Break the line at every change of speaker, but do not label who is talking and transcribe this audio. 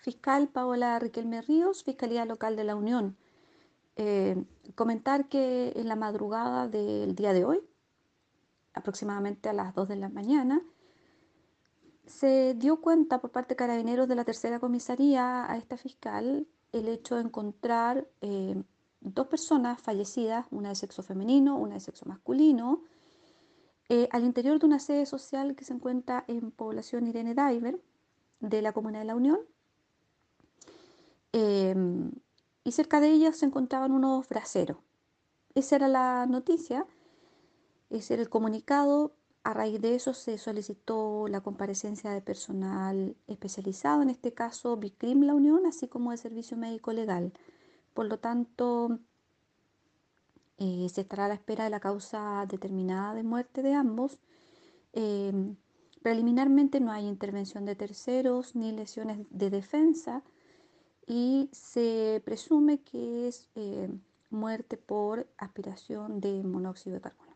Fiscal Paola Riquelme Ríos, Fiscalía Local de la Unión. Eh, comentar que en la madrugada del día de hoy, aproximadamente a las 2 de la mañana, se dio cuenta por parte de carabineros de la tercera comisaría a esta fiscal el hecho de encontrar eh, dos personas fallecidas, una de sexo femenino, una de sexo masculino, eh, al interior de una sede social que se encuentra en población Irene Diver de la Comuna de la Unión. Em, y cerca de ellas se encontraban unos braceros. Esa era la noticia, ese era el comunicado. A raíz de eso se solicitó la comparecencia de personal especializado, en este caso Bicrim La Unión, así como de Servicio Médico Legal. Por lo tanto, eh, se estará a la espera de la causa determinada de muerte de ambos. Em, preliminarmente no hay intervención de terceros ni lesiones de defensa y se presume que es eh, muerte por aspiración de monóxido de carbono.